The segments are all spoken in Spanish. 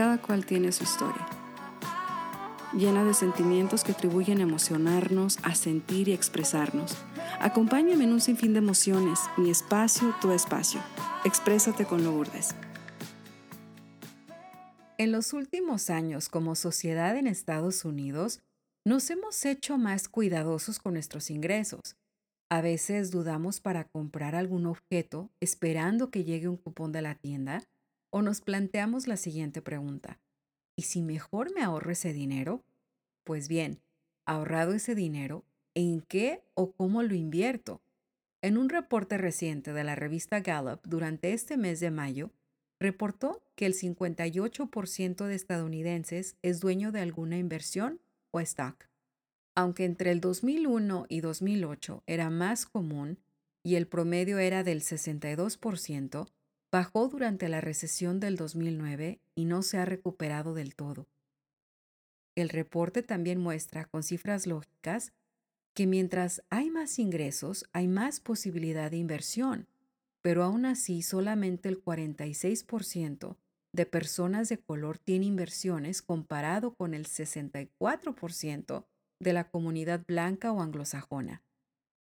cada cual tiene su historia, llena de sentimientos que atribuyen a emocionarnos, a sentir y expresarnos. Acompáñame en un sinfín de emociones, mi espacio, tu espacio. Exprésate con Lourdes. En los últimos años, como sociedad en Estados Unidos, nos hemos hecho más cuidadosos con nuestros ingresos. A veces dudamos para comprar algún objeto esperando que llegue un cupón de la tienda o nos planteamos la siguiente pregunta. ¿Y si mejor me ahorro ese dinero? Pues bien, ahorrado ese dinero, ¿en qué o cómo lo invierto? En un reporte reciente de la revista Gallup durante este mes de mayo, reportó que el 58% de estadounidenses es dueño de alguna inversión o stock. Aunque entre el 2001 y 2008 era más común y el promedio era del 62%, bajó durante la recesión del 2009 y no se ha recuperado del todo. El reporte también muestra con cifras lógicas que mientras hay más ingresos, hay más posibilidad de inversión, pero aún así solamente el 46% de personas de color tiene inversiones comparado con el 64% de la comunidad blanca o anglosajona.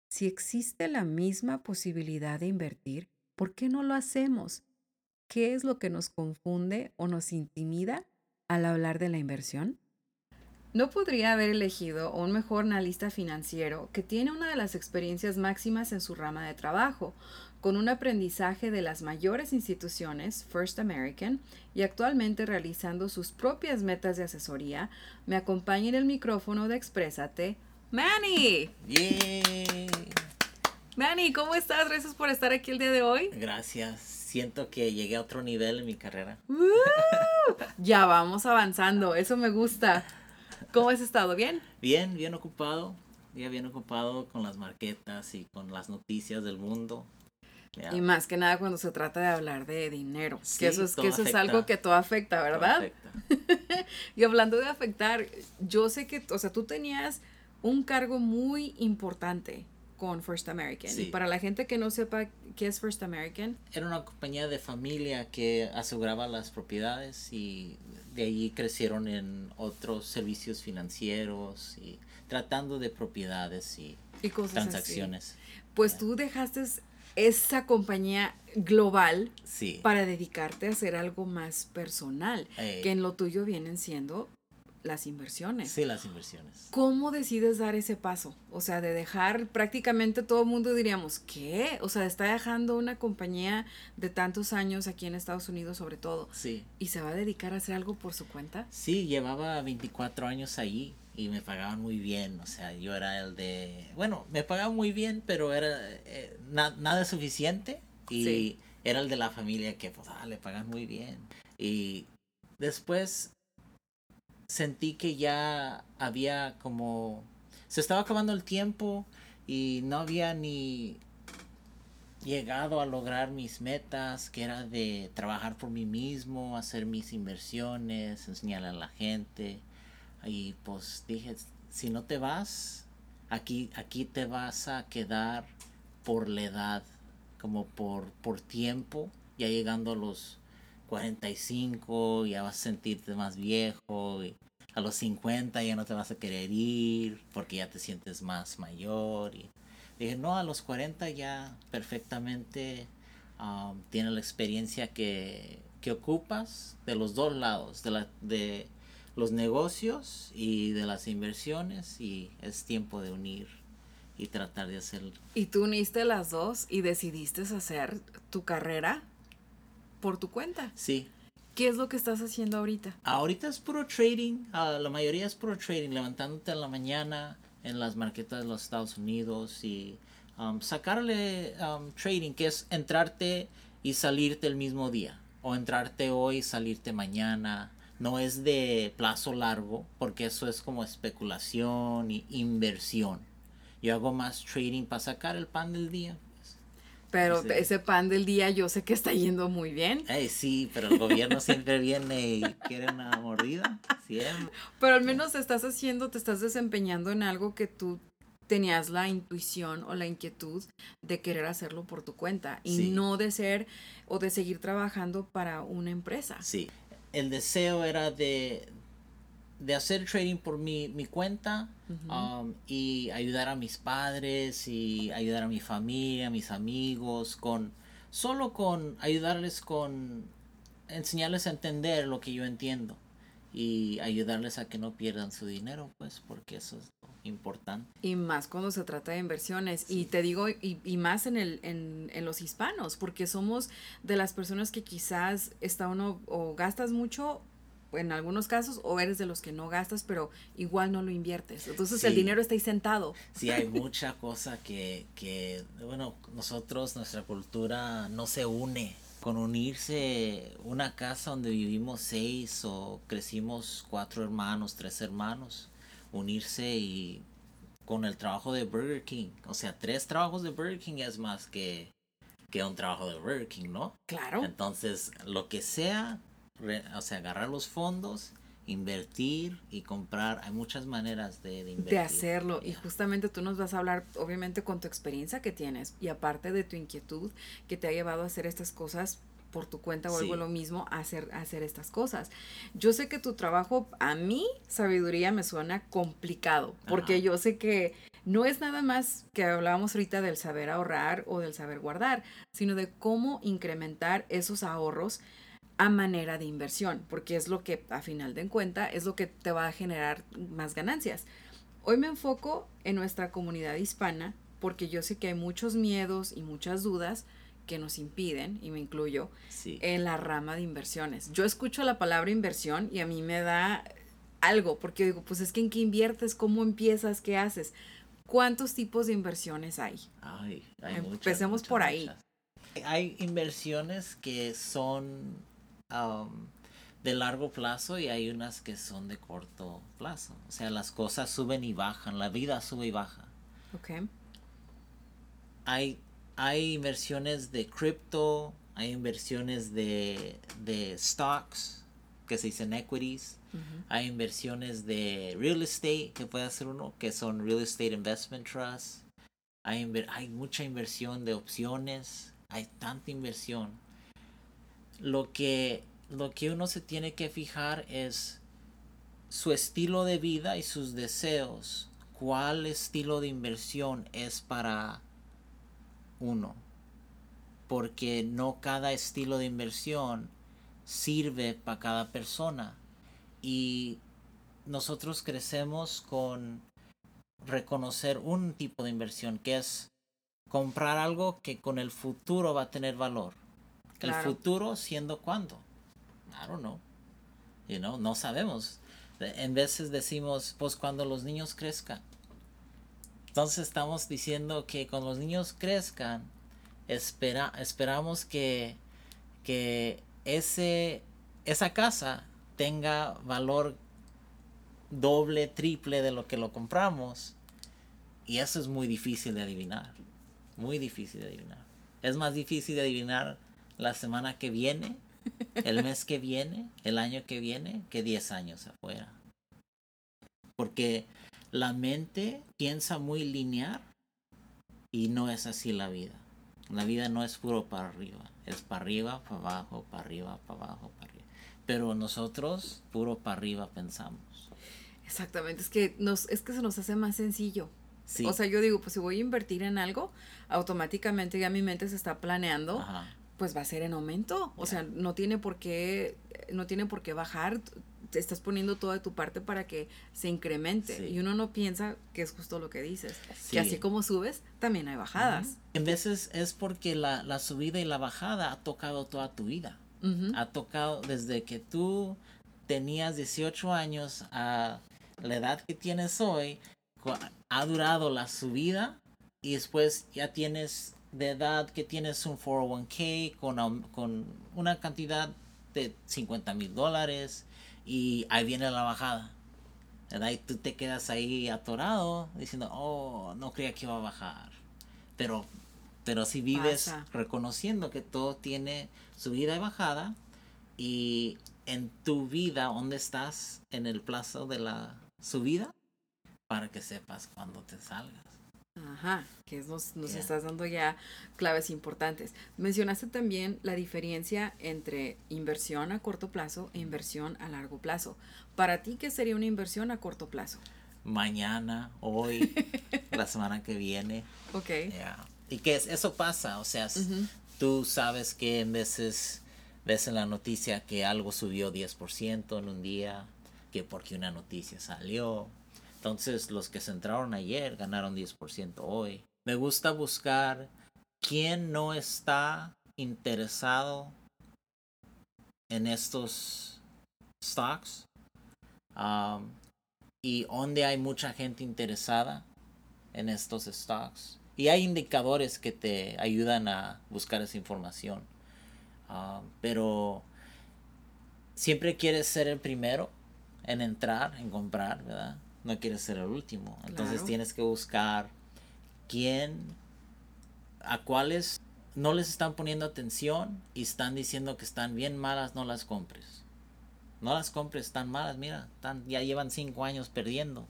Si existe la misma posibilidad de invertir, ¿por qué no lo hacemos? ¿Qué es lo que nos confunde o nos intimida al hablar de la inversión? No podría haber elegido un mejor analista financiero que tiene una de las experiencias máximas en su rama de trabajo, con un aprendizaje de las mayores instituciones, First American, y actualmente realizando sus propias metas de asesoría, me acompaña en el micrófono de Exprésate, Manny. ¡Yay! Manny, ¿cómo estás? Gracias por estar aquí el día de hoy. Gracias. Siento que llegué a otro nivel en mi carrera. ya vamos avanzando, eso me gusta. ¿Cómo has estado? ¿Bien? Bien, bien ocupado. Ya bien ocupado con las marquetas y con las noticias del mundo. Y más que nada cuando se trata de hablar de dinero, que eso es, que eso es algo que todo afecta, ¿verdad? y hablando de afectar, yo sé que, o sea, tú tenías un cargo muy importante con First American. Y para la gente que no sepa qué es First American. Era una compañía de familia que aseguraba las propiedades y de allí crecieron en otros servicios financieros y tratando de propiedades y, transacciones. Pues tú dejaste esa compañía global para dedicarte a hacer algo más personal, que en lo tuyo vienen siendo las inversiones. Sí, las inversiones. ¿Cómo decides dar ese paso? O sea, de dejar prácticamente todo el mundo diríamos, ¿qué? O sea, está dejando una compañía de tantos años aquí en Estados Unidos sobre todo. Sí. ¿Y se va a dedicar a hacer algo por su cuenta? Sí, llevaba 24 años ahí y me pagaban muy bien, o sea, yo era el de, bueno, me pagaban muy bien, pero era eh, nada suficiente y era el de la familia que pues ah, le pagan muy bien y después sentí que ya había como se estaba acabando el tiempo y no había ni llegado a lograr mis metas, que era de trabajar por mí mismo, hacer mis inversiones, enseñarle a la gente. Y pues dije, si no te vas, aquí, aquí te vas a quedar por la edad, como por, por tiempo, ya llegando a los 45, ya vas a sentirte más viejo, y a los 50 ya no te vas a querer ir porque ya te sientes más mayor. Y dije, no, a los 40 ya perfectamente um, tienes la experiencia que, que ocupas de los dos lados, de la, de los negocios y de las inversiones y es tiempo de unir y tratar de hacer. Y tú uniste las dos y decidiste hacer tu carrera por tu cuenta. Sí. ¿Qué es lo que estás haciendo ahorita? Ahorita es puro trading, ah, la mayoría es puro trading, levantándote en la mañana en las marquetas de los Estados Unidos y um, sacarle um, trading, que es entrarte y salirte el mismo día, o entrarte hoy y salirte mañana no es de plazo largo, porque eso es como especulación y inversión. Yo hago más trading para sacar el pan del día. Pero ese pan del día yo sé que está yendo muy bien. sí, pero el gobierno siempre viene y quiere una mordida. Pero al menos te estás haciendo, te estás desempeñando en algo que tú tenías la intuición o la inquietud de querer hacerlo por tu cuenta y no de ser o de seguir trabajando para una empresa. Sí, el deseo era de, de hacer trading por mi, mi cuenta um, y ayudar a mis padres y ayudar a mi familia, a mis amigos, con solo con ayudarles con enseñarles a entender lo que yo entiendo y ayudarles a que no pierdan su dinero, pues, porque eso es importante. Y más cuando se trata de inversiones. Y te digo, y, y más en, el, en, en, los hispanos, porque somos de las personas que quizás está uno o gastas mucho en algunos casos o eres de los que no gastas pero igual no lo inviertes entonces el dinero está ahí sentado sí hay mucha cosa que, que bueno nosotros nuestra cultura no se une con unirse una casa donde vivimos seis o crecimos cuatro hermanos, tres hermanos, unirse y con el trabajo de Burger King, o sea, tres trabajos de Burger King es más que, que un trabajo de Burger King, ¿no? Claro. Entonces, lo que sea, o sea, agarrar los fondos invertir y comprar. Hay muchas maneras de, de invertir. De hacerlo. Y justamente tú nos vas a hablar, obviamente, con tu experiencia que tienes y aparte de tu inquietud que te ha llevado a hacer estas cosas por tu cuenta o algo lo mismo a hacer, hacer estas cosas. Yo sé que tu trabajo, a mí, sabiduría me suena complicado, porque yo sé que no es nada más que hablábamos ahorita del saber ahorrar o del saber guardar, sino de cómo incrementar esos ahorros a manera de inversión, porque es lo que a final de cuenta es lo que te va a generar más ganancias. Hoy me enfoco en nuestra comunidad hispana porque yo sé que hay muchos miedos y muchas dudas que nos impiden, y me incluyo, en la rama de inversiones. Yo escucho la palabra inversión y a mí me da algo, porque digo, pues es que en qué inviertes, cómo empiezas, qué haces. ¿Cuántos tipos de inversiones hay? Ay, hay Empecemos por ahí. Hay inversiones que son de largo plazo y hay unas que son de corto plazo. O sea, las cosas suben y bajan, la vida sube y baja. Ok. Hay, hay inversiones de cripto, hay inversiones de, de stocks, que se dicen equities. Hay inversiones de real estate, que puede ser uno, que son real estate investment trusts. Hay, hay mucha inversión de opciones, hay tanta inversión lo que, lo que uno se tiene que fijar es su estilo de vida y sus deseos. ¿Cuál estilo de inversión es para uno? Porque no cada estilo de inversión sirve para cada persona. Y nosotros crecemos con reconocer un tipo de inversión que es comprar algo que con el futuro va a tener valor el futuro siendo cuándo. I don't know. You know, no sabemos. En veces decimos, pues cuando los niños crezcan. Entonces estamos diciendo que cuando los niños crezcan, espera, esperamos que, que ese, esa casa tenga valor doble, triple de lo que lo compramos. Y eso es muy difícil de adivinar. Muy difícil de adivinar. Es más difícil de adivinar la semana que viene, el mes que viene, el año que viene, que 10 años afuera. Porque la mente piensa muy lineal y no es así la vida. La vida no es puro para arriba, es para arriba, para abajo, para arriba, para abajo, para arriba. Pero nosotros puro para arriba pensamos. Exactamente, es que nos es que se nos hace más sencillo. O sea, yo digo, pues si voy a invertir en algo, automáticamente ya mi mente se está planeando pues va a ser en aumento. O sea, no tiene por qué, no tiene por qué bajar. Te estás poniendo toda tu parte para que se incremente. Y uno no piensa que es justo lo que dices. Que así como subes, también hay bajadas. En veces es porque la, la, subida y la bajada ha tocado toda tu vida. Ha tocado desde que tú tenías 18 años a la edad que tienes hoy, ha durado la subida y después ya tienes de edad que tienes un 401k con, con una cantidad de 50 mil dólares y ahí viene la bajada. ¿verdad? Y tú te quedas ahí atorado diciendo, oh, no creía que iba a bajar. Pero, pero si vives reconociendo que todo tiene subida y bajada y en tu vida, ¿dónde estás en el plazo de la subida? Para que sepas cuando te salgas. Ajá, que nos, nos estás dando ya claves importantes. Mencionaste también la diferencia entre inversión a corto plazo e inversión a largo plazo. Para ti, ¿qué sería una inversión a corto plazo? Mañana, hoy, la semana que viene. Ok. Y que eso pasa, o sea, tú sabes que en veces ves en la noticia que algo subió 10% en un día, que porque una noticia salió. Entonces los que se entraron ayer ganaron 10% hoy. Me gusta buscar quién no está interesado en estos stocks um, y dónde hay mucha gente interesada en estos stocks. Y hay indicadores que te ayudan a buscar esa información. Ah, pero siempre quieres ser el primero en entrar, en comprar, ¿verdad? No quieres ser el último. Entonces tienes que buscar quién, a cuáles no les están poniendo atención y están diciendo que están bien malas, no las compres. No las compres, están malas, mira, están, ya llevan cinco años perdiendo.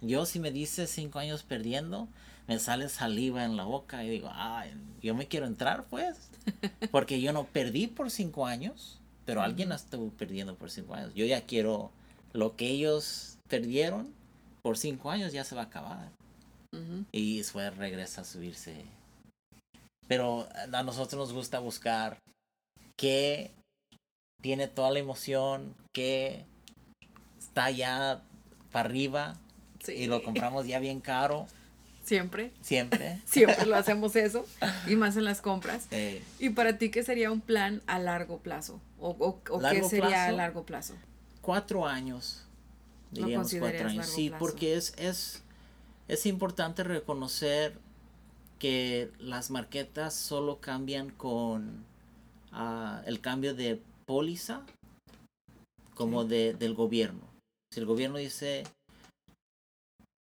Yo si me dices cinco años perdiendo, me sale saliva en la boca y digo, ay, yo me quiero entrar pues. Porque yo no perdí por cinco años, pero alguien estuvo perdiendo por cinco años. Yo ya quiero lo que ellos perdieron por cinco años ya se va a acabar. Y después regresa a subirse. Pero a nosotros nos gusta buscar qué tiene toda la emoción, que está ya para arriba y lo compramos ya bien caro Siempre. Siempre. Siempre lo hacemos eso. Y más en las compras. ¿Y para ti qué sería un plan a largo plazo? ¿O, qué sería a largo plazo? Cuatro años. Diríamos cuatro años. Sí, porque es, es, es importante reconocer que las marquetas solo cambian con ah, el cambio de póliza como de, del gobierno. Si el gobierno dice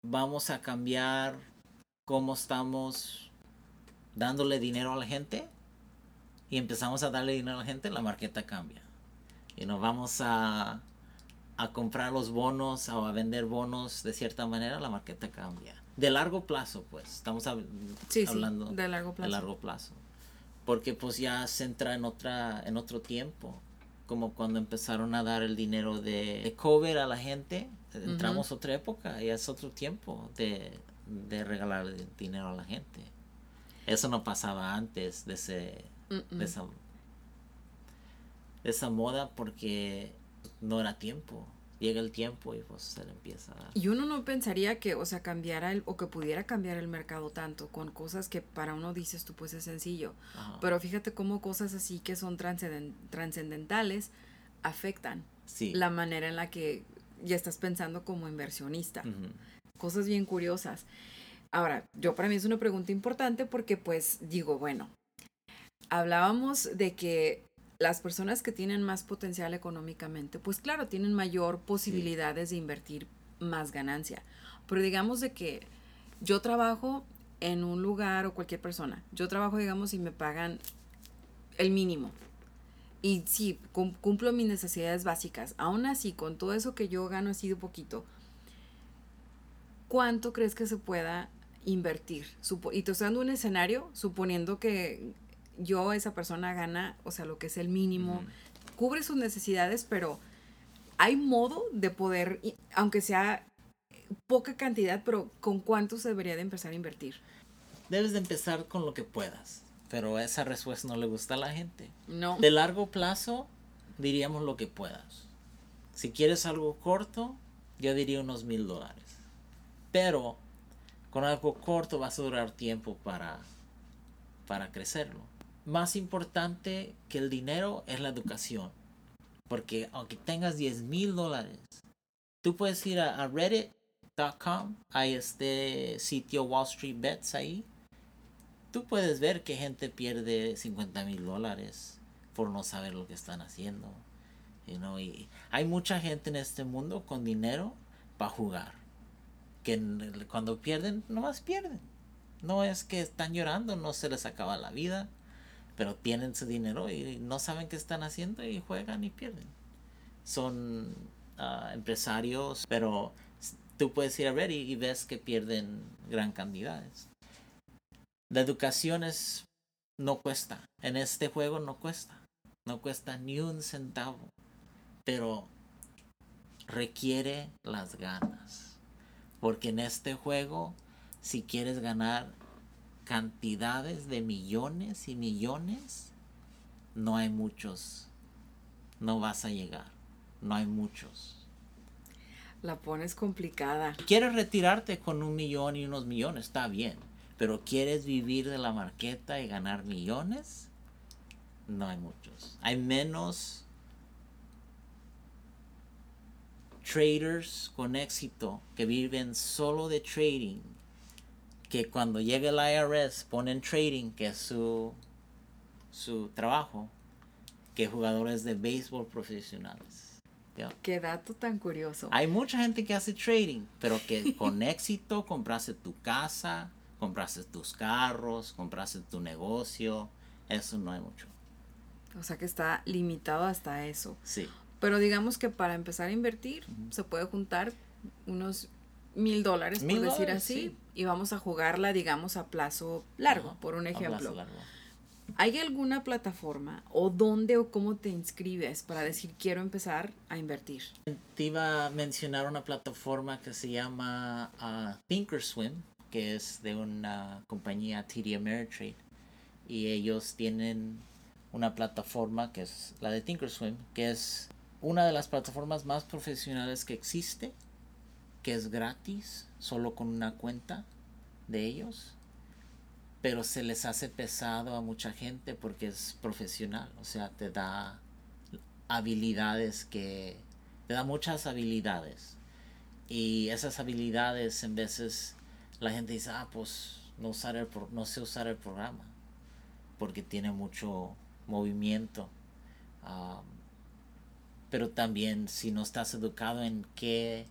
vamos a cambiar cómo estamos dándole dinero a la gente y empezamos a darle dinero a la gente, la marqueta cambia. Y nos vamos a, a comprar los bonos o a vender bonos de cierta manera, la marqueta cambia. De largo plazo, pues, estamos hablando de largo plazo. De largo plazo. Porque pues ya se entra en otra en otro tiempo, como cuando empezaron a dar el dinero de, COVID a la gente, entramos otra época, y es otro tiempo de de regalar dinero a la gente. Eso no pasaba antes de, ese, de, esa, esa moda porque no era tiempo. Llega el tiempo y pues se le empieza a Y uno no pensaría que, o sea, cambiara el, o que pudiera cambiar el mercado tanto con cosas que para uno dices tú pues es sencillo. Pero fíjate cómo cosas así que son trascendentales afectan la manera en la que ya estás pensando como inversionista cosas bien curiosas. Ahora, yo para mí es una pregunta importante porque pues digo, bueno, hablábamos de que las personas que tienen más potencial económicamente, pues claro, tienen mayor posibilidades de invertir más ganancia. Pero digamos de que yo trabajo en un lugar o cualquier persona, yo trabajo, digamos, y me pagan el mínimo. Y sí, cumplo mis necesidades básicas. Aún así, con todo eso que yo gano así de poquito, ¿cuánto crees que se pueda invertir? y te estoy dando un escenario suponiendo que yo, esa persona, gana, o sea, lo que es el mínimo, cubre sus necesidades, pero hay modo de poder, aunque sea poca cantidad, pero ¿con cuánto se debería de empezar a invertir? Debes de empezar con lo que puedas, pero esa respuesta no le gusta a la gente. No. De largo plazo, diríamos lo que puedas. Si quieres algo corto, yo diría unos mil dólares. Pero con algo corto vas a durar tiempo para, para crecerlo. Más importante que el dinero es la educación. Porque aunque tengas 10 mil dólares, tú puedes ir a, reddit.com, hay este sitio Wall Street Bets ahí. Tú puedes ver que gente pierde 50 mil dólares por no saber lo que están haciendo. y hay mucha gente en este mundo con dinero para jugar que cuando pierden, nomás pierden. No es que están llorando, no se les acaba la vida, pero tienen su dinero y no saben qué están haciendo y juegan y pierden. Son ah, empresarios, pero tú puedes ir a ver y, ves que pierden gran cantidades. La educación es, no cuesta. En este juego no cuesta. No cuesta ni un centavo. Pero requiere las ganas. Porque en este juego, si quieres ganar cantidades de millones y millones, no hay muchos. No vas a llegar. No hay muchos. La pones complicada. Quieres retirarte con un millón y unos millones, está bien. Pero quieres vivir de la marqueta y ganar millones, no hay muchos. Hay menos traders con éxito que viven solo de trading que cuando llega el IRS ponen trading que es su su trabajo que jugadores de béisbol profesionales Qué dato tan curioso. Hay mucha gente que hace trading, pero que con éxito compraste tu casa, compraste tus carros, compraste tu negocio. Eso no hay mucho. O sea que está limitado hasta eso. Sí. Pero digamos que para empezar a invertir se puede juntar unos mil dólares, por decir así, y vamos a jugarla, digamos, a plazo largo, por un ejemplo. ¿Hay alguna plataforma o dónde o cómo te inscribes para decir quiero empezar a invertir? Te iba a mencionar una plataforma que se llama uh, Thinkorswim, que es de una compañía TD Ameritrade. Y ellos tienen una plataforma que es la de Thinkorswim, que es una de las plataformas más profesionales que existe, que es gratis, solo con una cuenta de ellos pero se les hace pesado a mucha gente porque es profesional, o sea, te da habilidades que, te da muchas habilidades y esas habilidades en veces la gente dice, ah, pues no, usar el, no sé usar el programa porque tiene mucho movimiento. pero también si no estás educado en qué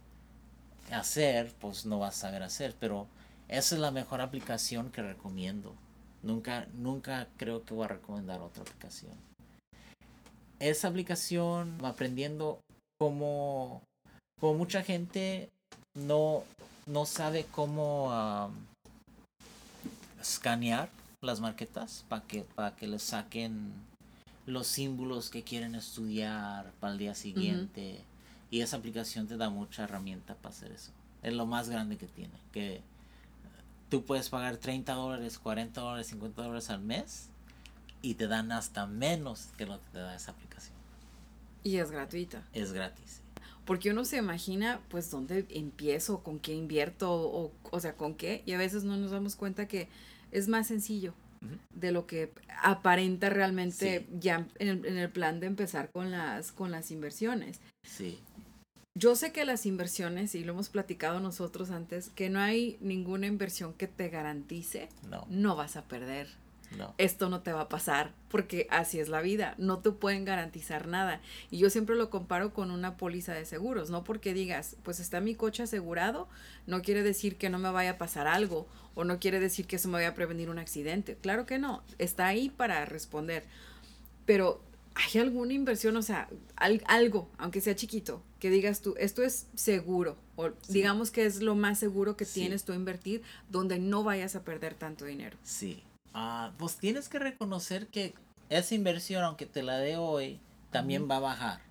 hacer, pues no vas a saber hacer. Pero esa es la mejor aplicación que recomiendo. Nunca, nunca creo que voy a recomendar otra aplicación. Esa aplicación, aprendiendo como, como mucha gente no, no sabe cómo escanear las marquetas para que, para que les saquen los símbolos que quieren estudiar para el día siguiente. Y esa aplicación te da mucha herramienta para hacer eso. Es lo más grande que tiene. Que tú puedes pagar 30 dólares, 40 dólares, 50 dólares al mes y te dan hasta menos que lo que te da esa aplicación. Y es gratuita. Es gratis. Porque uno se imagina, pues, dónde empiezo, con qué invierto, o, o sea, con qué, y a veces no nos damos cuenta que es más sencillo de lo que aparenta realmente ya en el, en el, plan de empezar con las, con las inversiones. Sí. Yo sé que las inversiones, y lo hemos platicado nosotros antes, que no hay ninguna inversión que te garantice, no, no vas a perder. No. Esto no te va a pasar, porque así es la vida, no te pueden garantizar nada. Y yo siempre lo comparo con una póliza de seguros, no porque digas, pues está mi coche asegurado, no quiere decir que no me vaya a pasar algo, o no quiere decir que eso me vaya a prevenir un accidente. Claro que no, está ahí para responder. Pero ¿hay alguna inversión, o sea, algo, aunque sea chiquito, que digas tú, esto es seguro, o digamos que es lo más seguro que tienes tú a invertir, donde no vayas a perder tanto dinero? Sí. Ah, pues tienes que reconocer que esa inversión, aunque te la dé hoy, también va a bajar,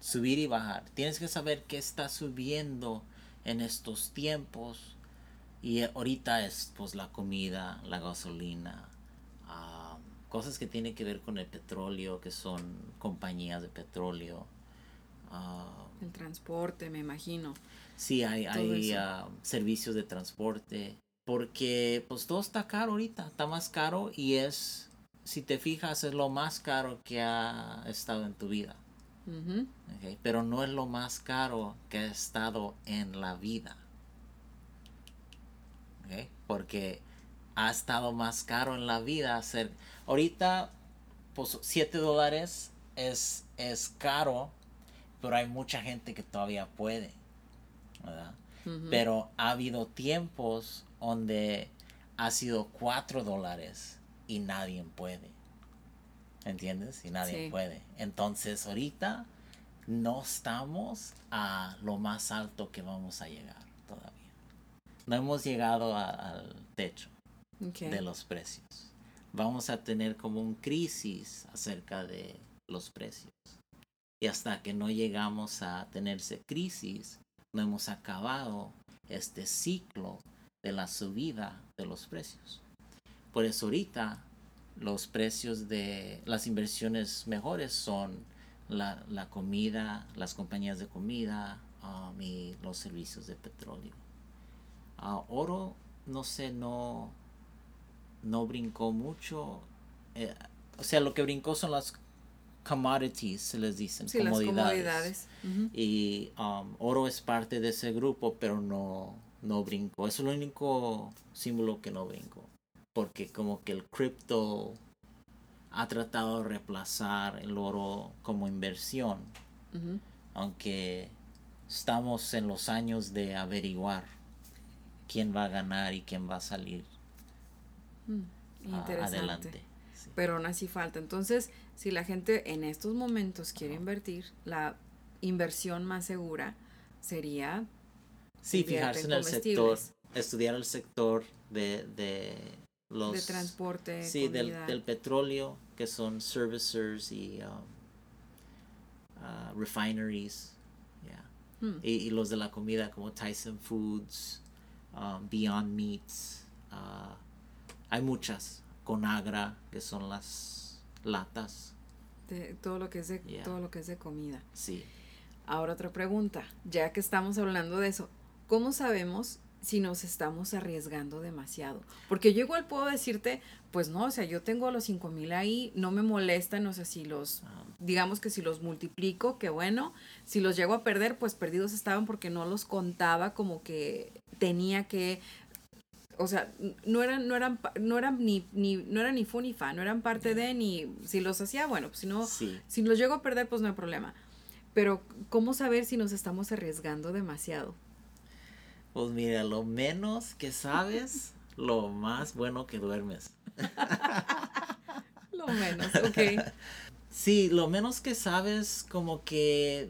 subir y bajar. Tienes que saber qué está subiendo en estos tiempos. Y ahorita es pues la comida, la gasolina, cosas que tienen que ver con el petróleo, que son compañías de petróleo. Ah, el transporte, me imagino. Sí, hay, hay ah, servicios de transporte, porque pues todo está caro ahorita, está más caro y es, si te fijas, es lo más caro que ha estado en tu vida. Pero no es lo más caro que ha estado en la vida. Porque ha estado más caro en la vida hacer. Ahorita, pues 7 dólares es, es caro, pero hay mucha gente que todavía puede, ¿verdad? Pero ha habido tiempos donde ha sido 4 dólares y nadie puede. ¿Entiendes? Y nadie puede. Entonces, ahorita no estamos a lo más alto que vamos a llegar. todavía. No hemos llegado al techo de los precios. Vamos a tener como un crisis acerca de los precios. Y hasta que no llegamos a tenerse crisis, no hemos acabado este ciclo de la subida de los precios. Por eso ahorita los precios de las inversiones mejores son la, comida, las compañías de comida um, y los servicios de petróleo. Uh, oro, no sé, no, no brincó mucho. Eh, o sea, lo que brincó son las commodities, se les dicen, comodidades. Y um, oro es parte de ese grupo, pero no, no brincó. Es el único símbolo que no brincó. Porque como que el cripto ha tratado de reemplazar el oro como inversión. Aunque estamos en los años de averiguar quién va a ganar y quién va a salir mm, adelante. Pero aún así falta. Entonces, si la gente en estos momentos quiere invertir, la inversión más segura sería Sí, fijarse en, el sector, estudiar el sector de, de los... De transporte. Sí, del, del, petróleo, que son servicers y um, uh, refineries. Hmm. Y, los de la comida como Tyson Foods, um, Beyond Meats. Uh, hay muchas. Conagra, que son las latas. De todo lo que es de, todo lo que es de comida. Sí. Ahora otra pregunta, ya que estamos hablando de eso, ¿cómo sabemos si nos estamos arriesgando demasiado? Porque yo igual puedo decirte, pues no, o sea, yo tengo los cinco mil ahí, no me molestan, o sea, si los, digamos que si los multiplico, qué bueno, si los llego a perder, pues perdidos estaban porque no los contaba como que tenía que o sea, no eran, no eran, no eran ni, ni, no eran ni fu ni fa, no eran parte de ni, si los hacía, bueno, pues si no, si los llego a perder, pues no hay problema. Pero, ¿cómo saber si nos estamos arriesgando demasiado? Pues mira, lo menos que sabes, lo más bueno que duermes. lo menos, ok. Sí, lo menos que sabes, como que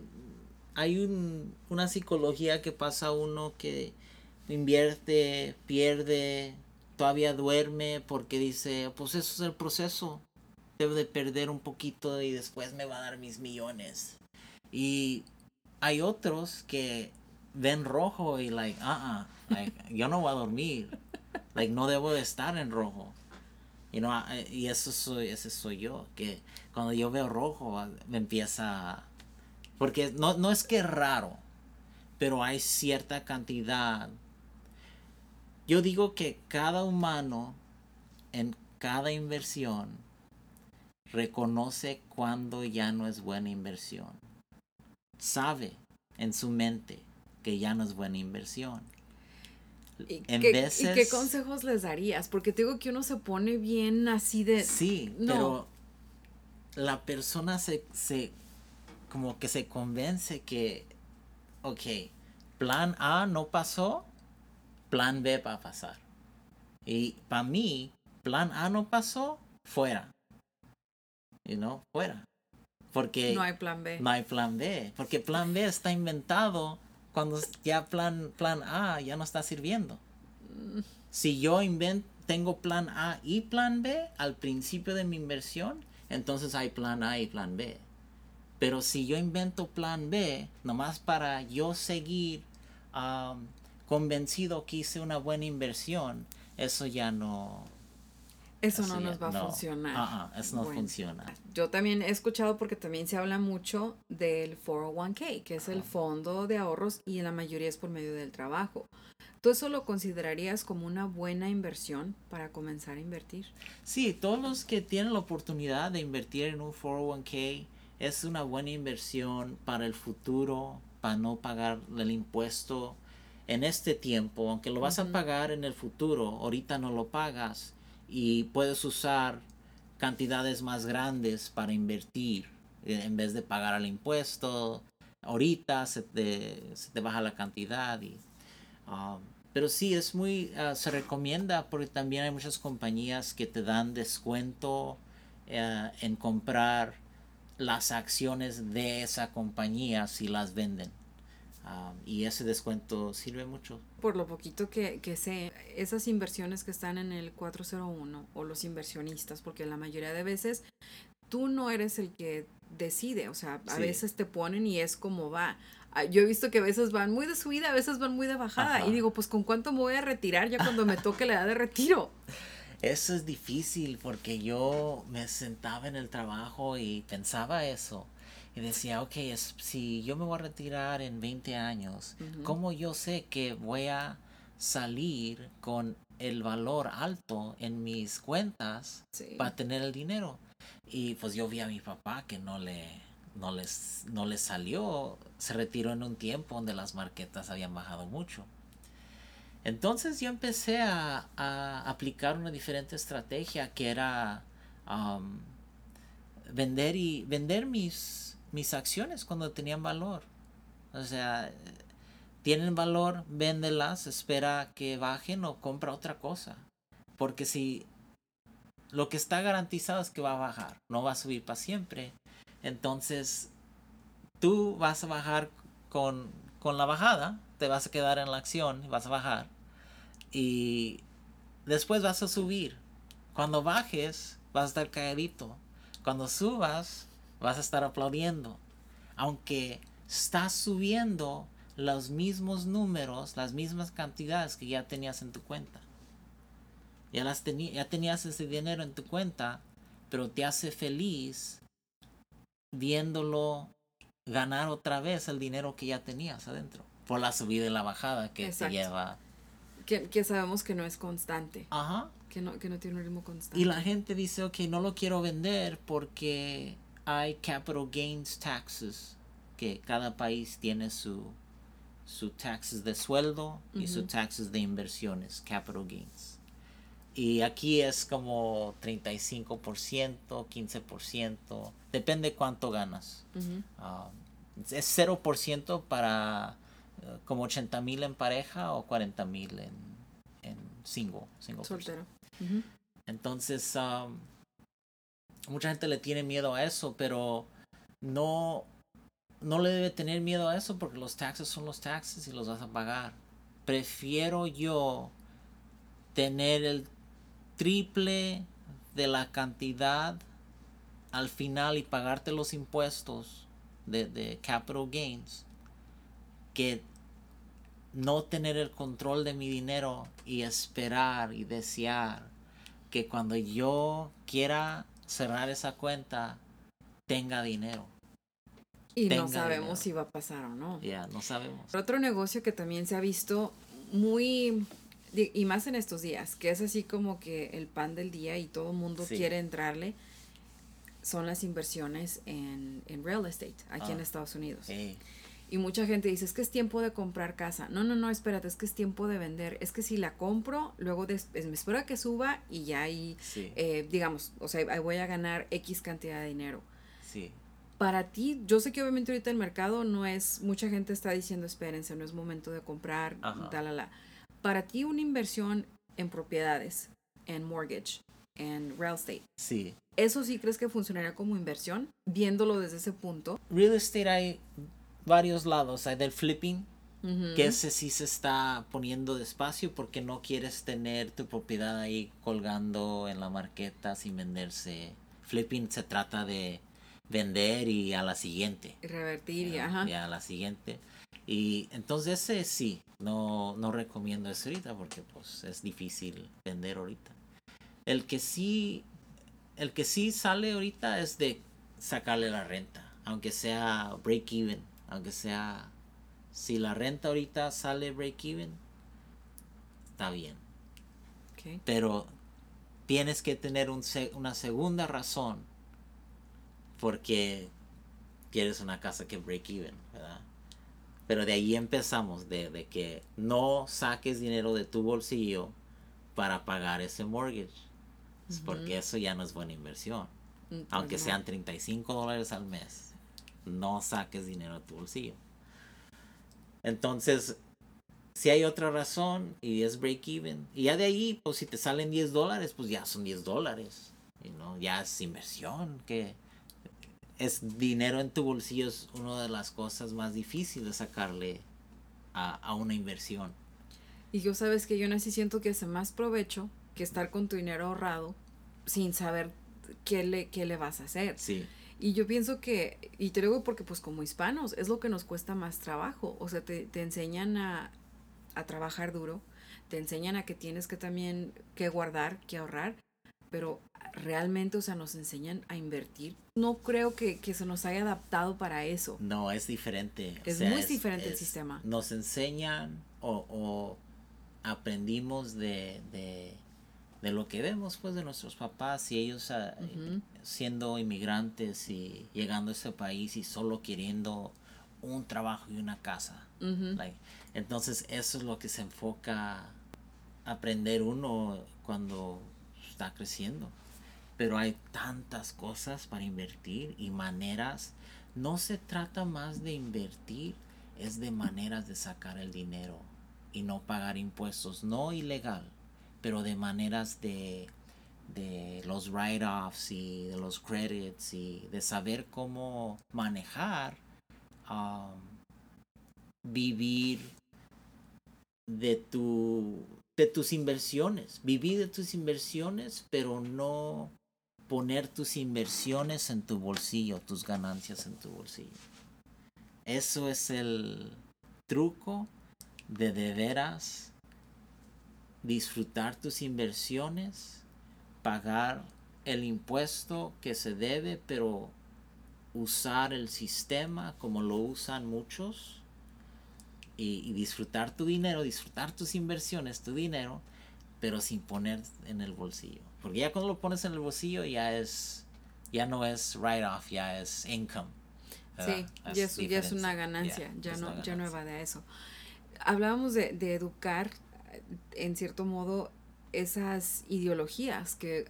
hay un, una psicología que pasa uno que invierte, pierde, todavía duerme porque dice, pues eso es el proceso. Debe de perder un poquito y después me va a dar mis millones. Y hay otros que ven rojo y like, ah, uh like, yo no voy a dormir. Like, no debo de estar en rojo. You know, y eso soy, ese soy yo, que cuando yo veo rojo me empieza... Porque no, no es que es raro, pero hay cierta cantidad. Yo digo que cada humano en cada inversión reconoce cuando ya no es buena inversión. Sabe en su mente que ya no es buena inversión. ¿Y, qué, consejos les darías? Porque te digo que uno se pone bien así de... Sí, pero la persona se, se, como que se convence que, ok, plan A no pasó, plan B va a pasar. Y para mí, plan A no pasó, fuera. Y no, fuera. Porque no hay plan B. No hay plan B. Porque plan B está inventado cuando ya plan, plan A ya no está sirviendo. Si yo invento, tengo plan A y plan B al principio de mi inversión, entonces hay plan A y plan B. Pero si yo invento plan B, nomás para yo seguir convencido que hice una buena inversión, eso ya no, eso no nos va a funcionar. Uh eso no funciona. Yo también he escuchado porque también se habla mucho del 401k, que es el fondo de ahorros y la mayoría es por medio del trabajo. ¿Tú eso lo considerarías como una buena inversión para comenzar a invertir? Sí, todos los que tienen la oportunidad de invertir en un 401k es una buena inversión para el futuro, para no pagar el impuesto en este tiempo, aunque lo vas a pagar en el futuro, ahorita no lo pagas y puedes usar cantidades más grandes para invertir eh, en vez de pagar el impuesto. Ahorita se te, se te baja la cantidad. Y, um, pero sí, es muy, uh, se recomienda porque también hay muchas compañías que te dan descuento uh, en comprar las acciones de esa compañía si las venden. Um, y ese descuento sirve mucho. Por lo poquito que, que sé, esas inversiones que están en el 401 o los inversionistas, porque la mayoría de veces tú no eres el que decide, o sea, a veces te ponen y es como va. Ah, yo he visto que a veces van muy de subida, a veces van muy de bajada. Y digo, pues con cuánto me voy a retirar ya cuando me toque la edad de retiro. Eso es difícil porque yo me sentaba en el trabajo y pensaba eso. Y decía, ok, es, si yo me voy a retirar en 20 años, ¿cómo yo sé que voy a salir con el valor alto en mis cuentas para tener el dinero? Y pues yo vi a mi papá que no le, no les, no salió, se retiró en un tiempo donde las marquetas habían bajado mucho. Entonces yo empecé a, aplicar una diferente estrategia que era um, vender y vender mis, mis acciones cuando tenían valor. O sea, tienen valor, véndelas, espera que bajen o compra otra cosa. Porque si lo que está garantizado es que va a bajar, no va a subir para siempre. Entonces, tú vas a bajar con, con la bajada, te vas a quedar en la acción, vas a bajar. Y después vas a subir. Cuando bajes, vas a estar calladito. Cuando subas, vas a estar aplaudiendo. Aunque estás subiendo los mismos números, las mismas cantidades que ya tenías en tu cuenta. Ya, las ya tenías ese dinero en tu cuenta, pero te hace feliz viéndolo ganar otra vez el dinero que ya tenías adentro. Por la subida y la bajada que te lleva. Que, que, sabemos que no es constante. Ajá. Que no, que no tiene un ritmo constante. Y la gente dice, ok, no lo quiero vender porque hay capital gains taxes, que cada país tiene su, su taxes de sueldo y su taxes de inversiones, capital gains. Y aquí es como 35%, 15%, depende cuánto ganas. Ah, es 0% para eh, como 80 mil en pareja o 40 mil en, en single. Soltero. Entonces, mucha gente le tiene miedo a eso, pero no, no le debe tener miedo a eso porque los taxes son los taxes y los vas a pagar. Prefiero yo tener el triple de la cantidad al final y pagarte los impuestos de, capital gains que no tener el control de mi dinero y esperar y desear que cuando yo quiera cerrar esa cuenta tenga dinero. Y no sabemos si va a pasar o no. Ya, no sabemos. Otro negocio que también se ha visto muy y más en estos días, que es así como que el pan del día y todo el mundo quiere entrarle, son las inversiones en, real estate aquí en ah, Estados Unidos. Y mucha gente dice, es que es tiempo de comprar casa. No, no, no, espérate, es que es tiempo de vender. Es que si la compro, luego me espero a que suba y ya ahí, eh, digamos, o sea, ahí voy a ganar X cantidad de dinero. Sí. Para ti, yo sé que obviamente ahorita el mercado no es, mucha gente está diciendo, espérense, no es momento de comprar, tal, la, la para ti una inversión en propiedades, en mortgage, en real estate. Sí. ¿Eso sí crees que funcionaría como inversión, viéndolo desde ese punto? Real estate hay varios lados. Hay del flipping, que ese sí se está poniendo despacio porque no quieres tener tu propiedad ahí colgando en la marqueta sin venderse. Flipping se trata de vender y a la siguiente. Revertir y, ajá. y a la siguiente. Y entonces ese sí, no, no recomiendo eso ahorita porque pues es difícil vender ahorita. El que sí, el que sí sale ahorita es de sacarle la renta, aunque sea break even, aunque sea, si la renta ahorita sale break even, está bien. Pero tienes que tener un, una segunda razón porque quieres una casa que break even, ¿verdad? Pero de ahí empezamos, de, que no saques dinero de tu bolsillo para pagar ese mortgage. Porque eso ya no es buena inversión. Mm, pues Aunque sean 35 dólares al mes, no saques dinero de tu bolsillo. Entonces, si hay otra razón y es break even, y ya de ahí, pues si te salen 10 dólares, pues ya son 10 dólares. ¿no? Ya es inversión que es dinero en tu bolsillo es una de las cosas más difíciles de sacarle a, una inversión. Y yo sabes que yo no así siento que hace más provecho que estar con tu dinero ahorrado sin saber qué le, qué le vas a hacer. Sí. Y yo pienso que, y te digo porque pues como hispanos es lo que nos cuesta más trabajo, o sea, te, te enseñan a, a, trabajar duro, te enseñan a que tienes que también que guardar, que ahorrar, pero realmente, o sea, nos enseñan a invertir. No creo que, que se nos haya adaptado para eso. No, es diferente. Es muy diferente el sistema. Nos enseñan o, o aprendimos de, de de lo que vemos pues de nuestros papás y ellos ah, siendo inmigrantes y llegando a ese país y solo queriendo un trabajo y una casa. entonces eso es lo que se enfoca aprender uno cuando está creciendo. Pero hay tantas cosas para invertir y maneras. No se trata más de invertir, es de maneras de sacar el dinero y no pagar impuestos, no ilegal pero de maneras de, de los write-offs y de los credits y de saber cómo manejar, um, vivir de, tu, de tus inversiones, vivir de tus inversiones, pero no poner tus inversiones en tu bolsillo, tus ganancias en tu bolsillo. Eso es el truco de de veras disfrutar tus inversiones, pagar el impuesto que se debe, pero usar el sistema como lo usan muchos y, disfrutar tu dinero, disfrutar tus inversiones, tu dinero, pero sin poner en el bolsillo. Porque ya cuando lo pones en el bolsillo ya es, ya no es write off, ya es income. Sí, ya es, una ganancia, ya, no, ya no va de eso. Hablábamos de, de educar en cierto modo, esas ideologías que,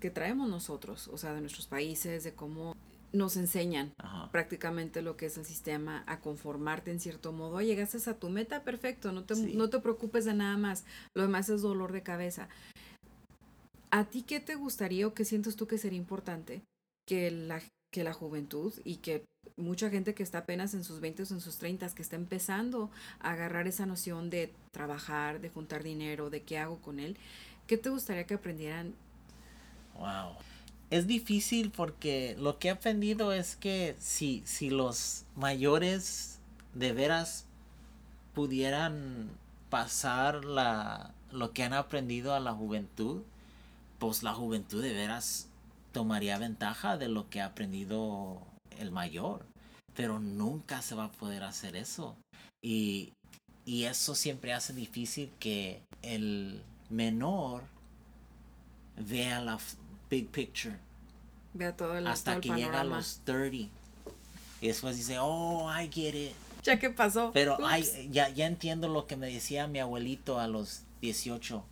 que traemos nosotros, o sea, de nuestros países, de cómo nos enseñan prácticamente lo que es el sistema, a conformarte en cierto modo. Llegaste a tu meta, perfecto, no te, no te preocupes de nada más. Lo demás es dolor de cabeza. ¿A ti qué te gustaría o qué sientes tú que sería importante que la, que la juventud y que mucha gente que está apenas en sus 20 o en sus 30 que está empezando a agarrar esa noción de trabajar, de juntar dinero, de qué hago con él, ¿qué te gustaría que aprendieran? Wow. Es difícil porque lo que he aprendido es que si, si los mayores de veras pudieran pasar la, lo que han aprendido a la juventud, pues la juventud de veras tomaría ventaja de lo que ha aprendido el mayor. Pero nunca se va a poder hacer eso. Y, y eso siempre hace difícil que el menor vea la big picture. Vea todo el Hasta que llega a los 30. Y después dice, oh, I get it. Ya que pasó. Pero ya, ya entiendo lo que me decía mi abuelito a los 18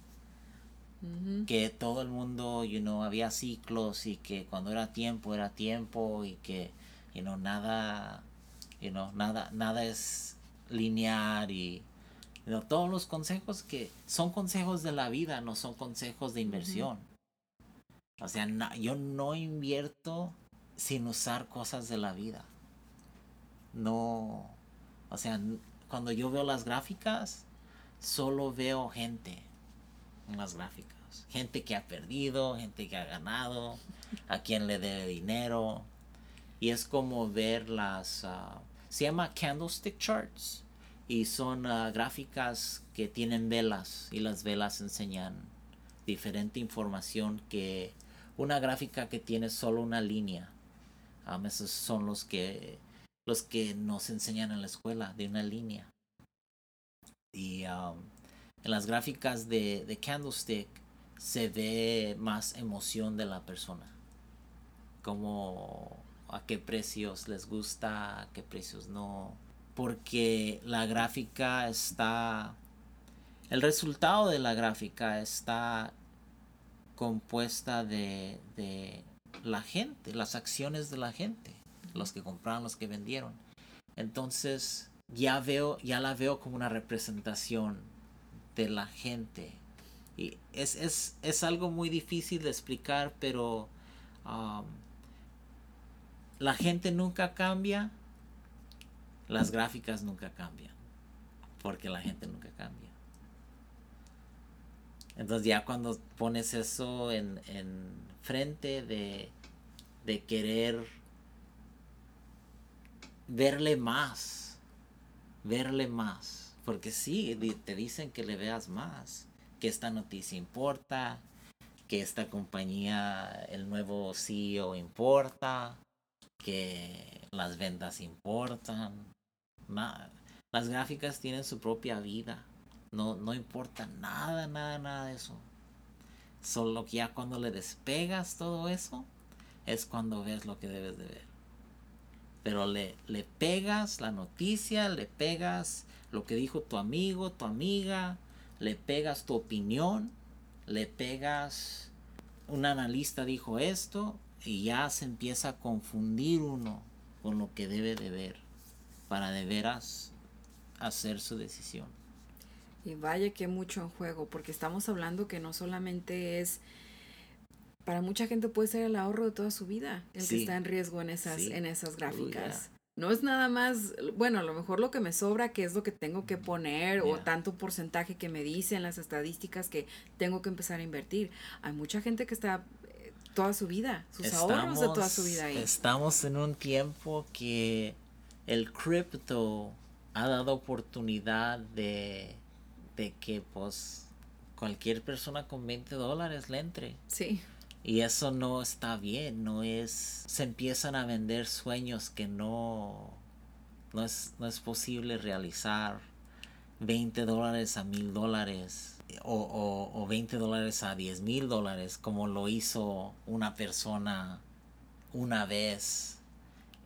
que todo el mundo, you know, había ciclos y que cuando era tiempo era tiempo y que, you know, nada, you know, nada, nada es lineal y todos los consejos que son consejos de la vida, no son consejos de inversión. O sea, yo no invierto sin usar cosas de la vida. No, o sea, cuando yo veo las gráficas, solo veo gente en las gráficas gente que ha perdido, gente que ha ganado, a quien le debe dinero. Y es como ver las... Ah, se llama candlestick charts. Y son ah, gráficas que tienen velas y las velas enseñan diferente información que una gráfica que tiene solo una línea. Um, esos son los que los que nos enseñan en la escuela de una línea. Y en las gráficas de, de Candlestick se ve más emoción de la persona. Como a qué precios les gusta, a qué precios no. Porque la gráfica está... El resultado de la gráfica está compuesta de, de la gente, las acciones de la gente, los que compraron, los que vendieron. Entonces ya veo, ya la veo como una representación de la gente y es, es, es algo muy difícil de explicar, pero um, la gente nunca cambia, las gráficas nunca cambian. porque la gente nunca cambia. Entonces ya cuando pones eso en, en frente de, de querer verle más, verle más, porque sí, te dicen que le veas más, que esta noticia importa, que esta compañía, el nuevo CEO importa, que las ventas importan. las gráficas tienen su propia vida. No, no importa nada, nada, nada de eso. Solo que ya cuando le despegas todo eso, es cuando ves lo que debes de ver. Pero le, le pegas la noticia, le pegas lo que dijo tu amigo, tu amiga, le pegas tu opinión, le pegas un analista dijo esto y ya se empieza a confundir uno con lo que debe de ver para de veras hacer su decisión. Y vaya que mucho en juego, porque estamos hablando que no solamente es, para mucha gente puede ser el ahorro de toda su vida, el que está en riesgo en esas, en esas gráficas. No es nada más, bueno, a lo mejor lo que me sobra, que es lo que tengo que poner, o tanto porcentaje que me dicen las estadísticas que tengo que empezar a invertir. Hay mucha gente que está eh, toda su vida, sus ahorros de toda su vida ahí. Estamos en un tiempo que el cripto ha dado oportunidad de, de que pues cualquier persona con 20 dólares le entre. Sí. Y eso no está bien, no es... Se empiezan a vender sueños que no... No es, no es posible realizar 20 dólares a mil dólares o, o, 20 dólares a 10 mil dólares como lo hizo una persona una vez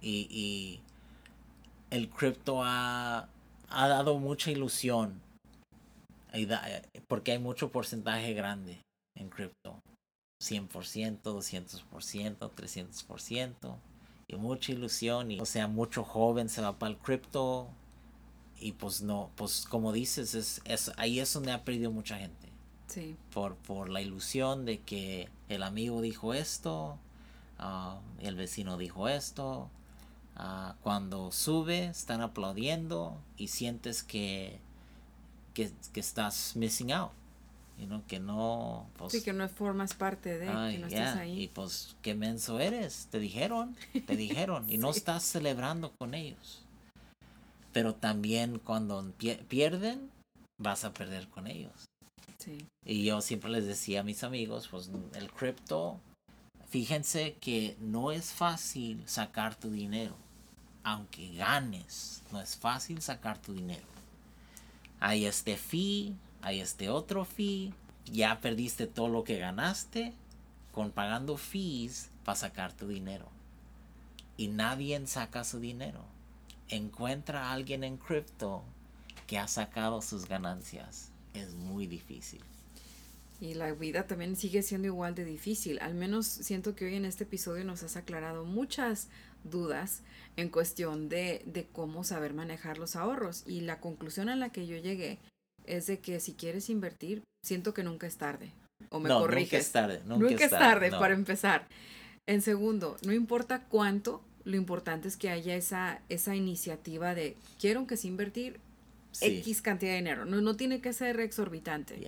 y, y el cripto ha, ha, dado mucha ilusión porque hay mucho porcentaje grande en cripto 100%, 200%, 300% y mucha ilusión y o sea mucho joven se va para el cripto. Y pues no pues como dices es, es ahí es donde ha perdido mucha gente. Sí. por por la ilusión de que el amigo dijo esto uh, el vecino dijo esto. Uh, cuando sube están aplaudiendo y sientes que que, que estás missing out que no... Pues, sí, que no formas parte de, que no estás ahí. Y pues, qué menso eres, te dijeron, te dijeron, y no estás celebrando con ellos. Pero también cuando pierden, vas a perder con ellos. Sí. Y yo siempre les decía a mis amigos, pues el cripto, fíjense que no es fácil sacar tu dinero. Aunque ganes, no es fácil sacar tu dinero. Hay este fee, hay este otro fee, ya perdiste todo lo que ganaste con pagando fees para sacar tu dinero. Y nadie saca su dinero. Encuentra a alguien en cripto que ha sacado sus ganancias. Es muy difícil. Y la vida también sigue siendo igual de difícil. Al menos siento que hoy en este episodio nos has aclarado muchas dudas en cuestión de, de cómo saber manejar los ahorros. Y la conclusión a la que yo llegué es de que si quieres invertir, siento que nunca es tarde. O me corriges. Nunca es tarde. Nunca, es tarde, para empezar. En segundo, no importa cuánto, lo importante es que haya esa, esa iniciativa de quiero que se invertir X cantidad de dinero. No, no tiene que ser exorbitante.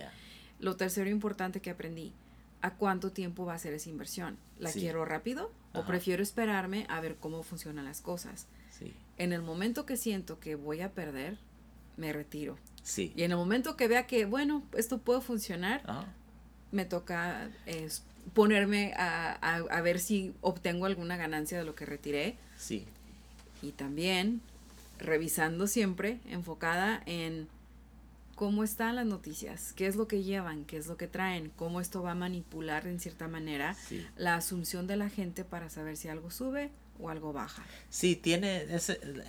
Lo tercero importante que aprendí, ¿a cuánto tiempo va a ser esa inversión? ¿La quiero rápido o prefiero esperarme a ver cómo funcionan las cosas? En el momento que siento que voy a perder, me retiro. Sí. Y en el momento que vea que, bueno, esto puede funcionar, me toca ponerme a, a, ver si obtengo alguna ganancia de lo que retiré. Sí. Y también revisando siempre, enfocada en cómo están las noticias, qué es lo que llevan, qué es lo que traen, cómo esto va a manipular en cierta manera la asunción de la gente para saber si algo sube o algo baja. Sí, tiene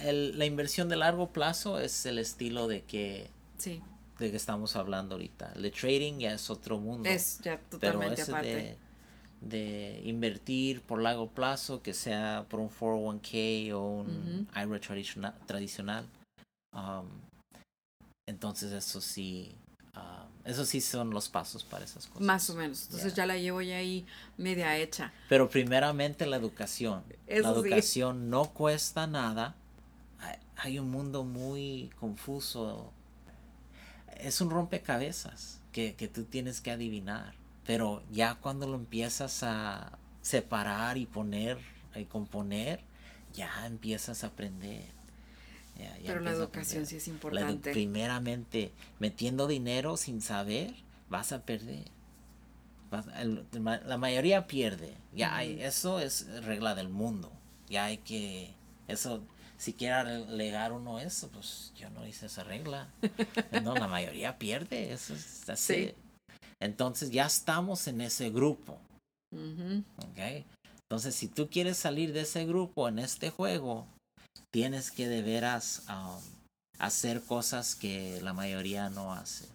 la inversión de largo plazo es el estilo de que de que estamos hablando ahorita. El trading ya es otro mundo. Es ya totalmente aparte. De, invertir por largo plazo, que sea por un 401k o un IRA tradicional, tradicional um, entonces eso sí, um, eso sí son los pasos para esas cosas. Más o menos. Entonces ya la llevo ya ahí media hecha. Pero primeramente la educación. la educación no cuesta nada. hay un mundo muy confuso es un rompecabezas que, que tú tienes que adivinar. Pero ya cuando lo empiezas a separar y poner y componer, ya empiezas a aprender. Pero la educación sí es importante. primeramente, metiendo dinero sin saber, vas a perder. la mayoría pierde. Ya eso es regla del mundo. Ya hay que, eso, si quiere legar uno eso, pues yo no hice esa regla. no, la mayoría pierde. Eso es así. Entonces ya estamos en ese grupo. Entonces, si tú quieres salir de ese grupo en este juego, tienes que de veras um, hacer cosas que la mayoría no hace.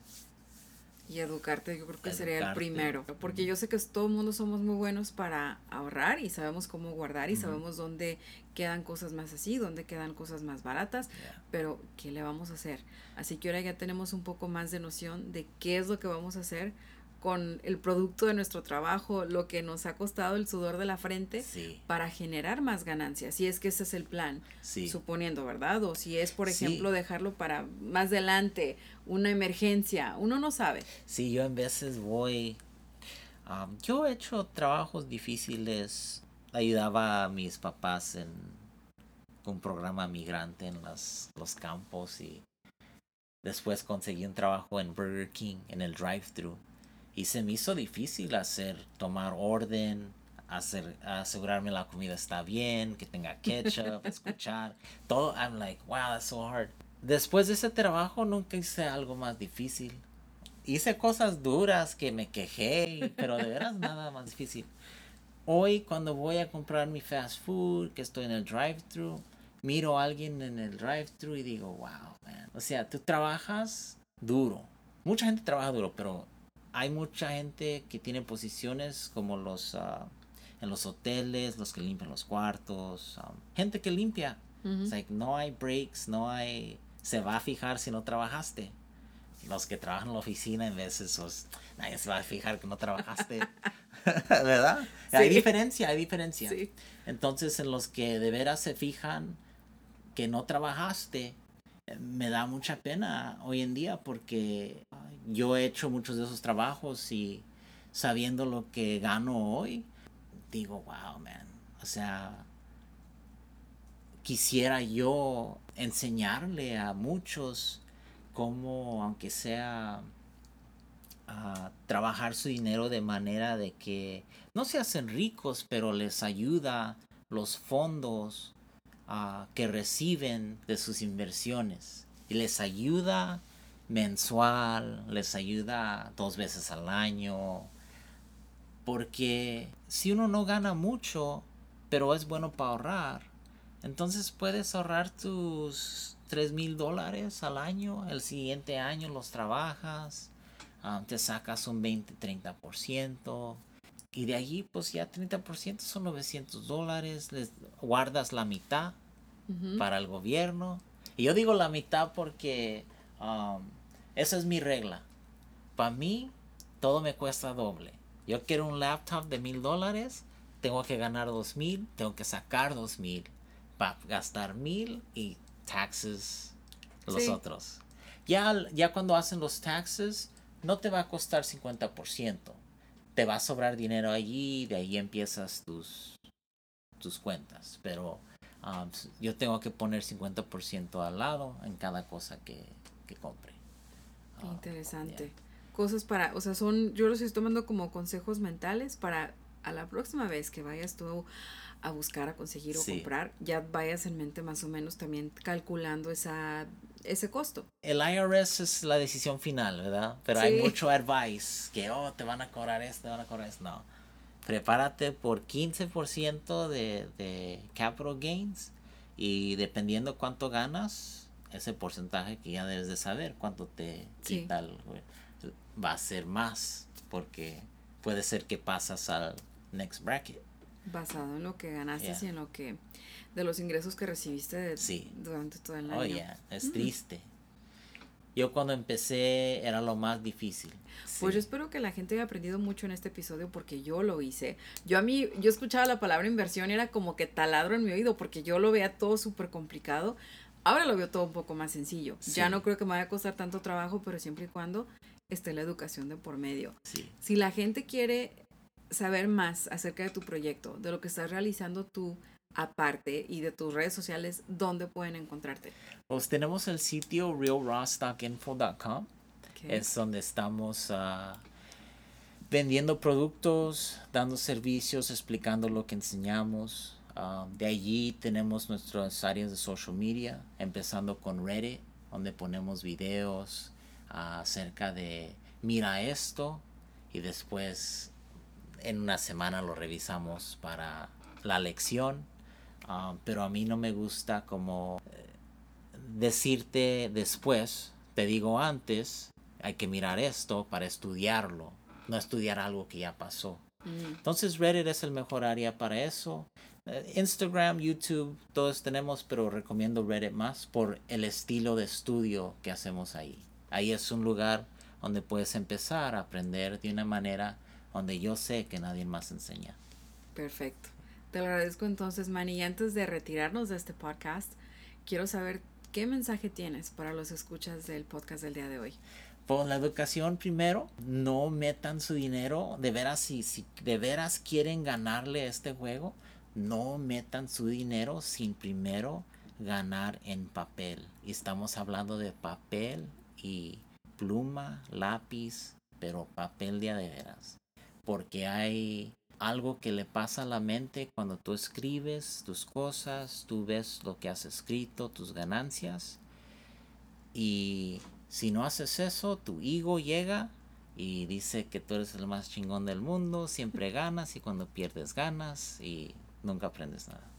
Y educarte, yo creo que sería el primero. Porque yo sé que todo el mundo somos muy buenos para ahorrar y sabemos cómo guardar y sabemos dónde quedan cosas más así, dónde quedan cosas más baratas, pero ¿qué le vamos a hacer? Así que ahora ya tenemos un poco más de noción de qué es lo que vamos a hacer con el producto de nuestro trabajo, lo que nos ha costado el sudor de la frente para generar más ganancias. Si es que ese es el plan, suponiendo, ¿verdad? O si es, por ejemplo, dejarlo para más adelante, una emergencia, uno no sabe. Sí, yo en veces voy, um, yo he hecho trabajos difíciles, ayudaba a mis papás en un programa migrante en los campos y después conseguí un trabajo en Burger King, en el drive-thru y se me hizo difícil hacer, tomar orden, hacer, asegurarme la comida está bien, que tenga ketchup, escuchar, todo. I'm like, wow, that's so hard. Después de ese trabajo nunca hice algo más difícil. Hice cosas duras que me quejé, pero de veras nada más difícil. Hoy cuando voy a comprar mi fast food, que estoy en el drive-thru, miro a alguien en el drive-thru y digo, wow, man. O sea, tú trabajas duro. Mucha gente trabaja duro, pero hay mucha gente que tiene posiciones como los ah, en los hoteles, los que limpian los cuartos, um, gente que limpia. no hay breaks, no hay se va a fijar si no trabajaste. Los que trabajan en la oficina en veces pues, nadie se va a fijar que no trabajaste. ¿Verdad? Hay diferencia, hay diferencia. Entonces en los que de veras se fijan que no trabajaste, me da mucha pena hoy en día porque yo he hecho muchos de esos trabajos y sabiendo lo que gano hoy, digo, wow, man. O sea, quisiera yo enseñarle a muchos cómo, aunque sea, a trabajar su dinero de manera de que no se hacen ricos, pero les ayuda los fondos que reciben de sus inversiones. Y les ayuda mensual, les ayuda dos veces al año, porque si uno no gana mucho, pero es bueno para ahorrar, entonces puedes ahorrar tus tres mil dólares al año, el siguiente año los trabajas, ah, te sacas un 20-30%, y de allí, pues ya 30% son 900 dólares, les guardas la mitad para el gobierno. Y yo digo la mitad porque um, esa es mi regla. Para mí, todo me cuesta doble. Yo quiero un laptop de mil dólares, tengo que ganar dos mil, tengo que sacar dos mil para gastar mil y taxes los otros. Ya, ya cuando hacen los taxes, no te va a costar 50% te va a sobrar dinero allí, de ahí empiezas tus, tus cuentas. Pero um, yo tengo que poner 50% al lado en cada cosa que, que compre. Qué ah, interesante. Cosas para, o sea, son, yo los estoy tomando como consejos mentales para a la próxima vez que vayas tú a buscar, a conseguir o comprar, ya vayas en mente más o menos también calculando esa ese costo. El IRS es la decisión final, ¿verdad? Pero hay mucho advice que, oh, te van a cobrar esto, te van a cobrar esto. No. Prepárate por 15% de, de capital gains y dependiendo cuánto ganas, ese porcentaje que ya debes de saber cuánto te quita va a ser más porque puede ser que pasas al next bracket. Basado en lo que ganaste y en lo que de los ingresos que recibiste durante todo el año. Oye, es mm. triste. Yo cuando empecé era lo más difícil. Pues yo espero que la gente haya aprendido mucho en este episodio porque yo lo hice. Yo a mí, yo escuchaba la palabra inversión y era como que taladro en mi oído porque yo lo veía todo súper complicado. Ahora lo veo todo un poco más sencillo. Ya no creo que me vaya a costar tanto trabajo, pero siempre y cuando esté la educación de por medio. Si la gente quiere saber más acerca de tu proyecto, de lo que estás realizando tú aparte y de tus redes sociales, ¿dónde pueden encontrarte? Pues tenemos el sitio realrawstockinfo.com. Es donde estamos uh, vendiendo productos, dando servicios, explicando lo que enseñamos. Um, de allí tenemos nuestras áreas de social media, empezando con Reddit, donde ponemos videos uh, acerca de mira esto y después en una semana lo revisamos para la lección. Um, pero a mí no me gusta como eh, decirte después, te digo antes, hay que mirar esto para estudiarlo no estudiar algo que ya pasó. Mm. Entonces Reddit es el mejor área para eso. Eh, Instagram, YouTube, todos tenemos, pero recomiendo Reddit más por el estilo de estudio que hacemos ahí. Ahí es un lugar donde puedes empezar a aprender de una manera donde yo sé que nadie más enseña. Perfecto. Te lo agradezco entonces, Manny. Y antes de retirarnos de este podcast, quiero saber qué mensaje tienes para los escuchas del podcast del día de hoy por la educación primero, no metan su dinero, de veras, si, si de veras quieren ganarle este juego, no metan su dinero sin primero ganar en papel. Y estamos hablando de papel y pluma, lápiz, pero papel de veras. Porque hay algo que le pasa a la mente cuando tú escribes tus cosas, tú ves lo que has escrito, tus ganancias. Y si no haces eso, tu ego llega y dice que tú eres el más chingón del mundo, siempre ganas y cuando pierdes ganas y nunca aprendes nada.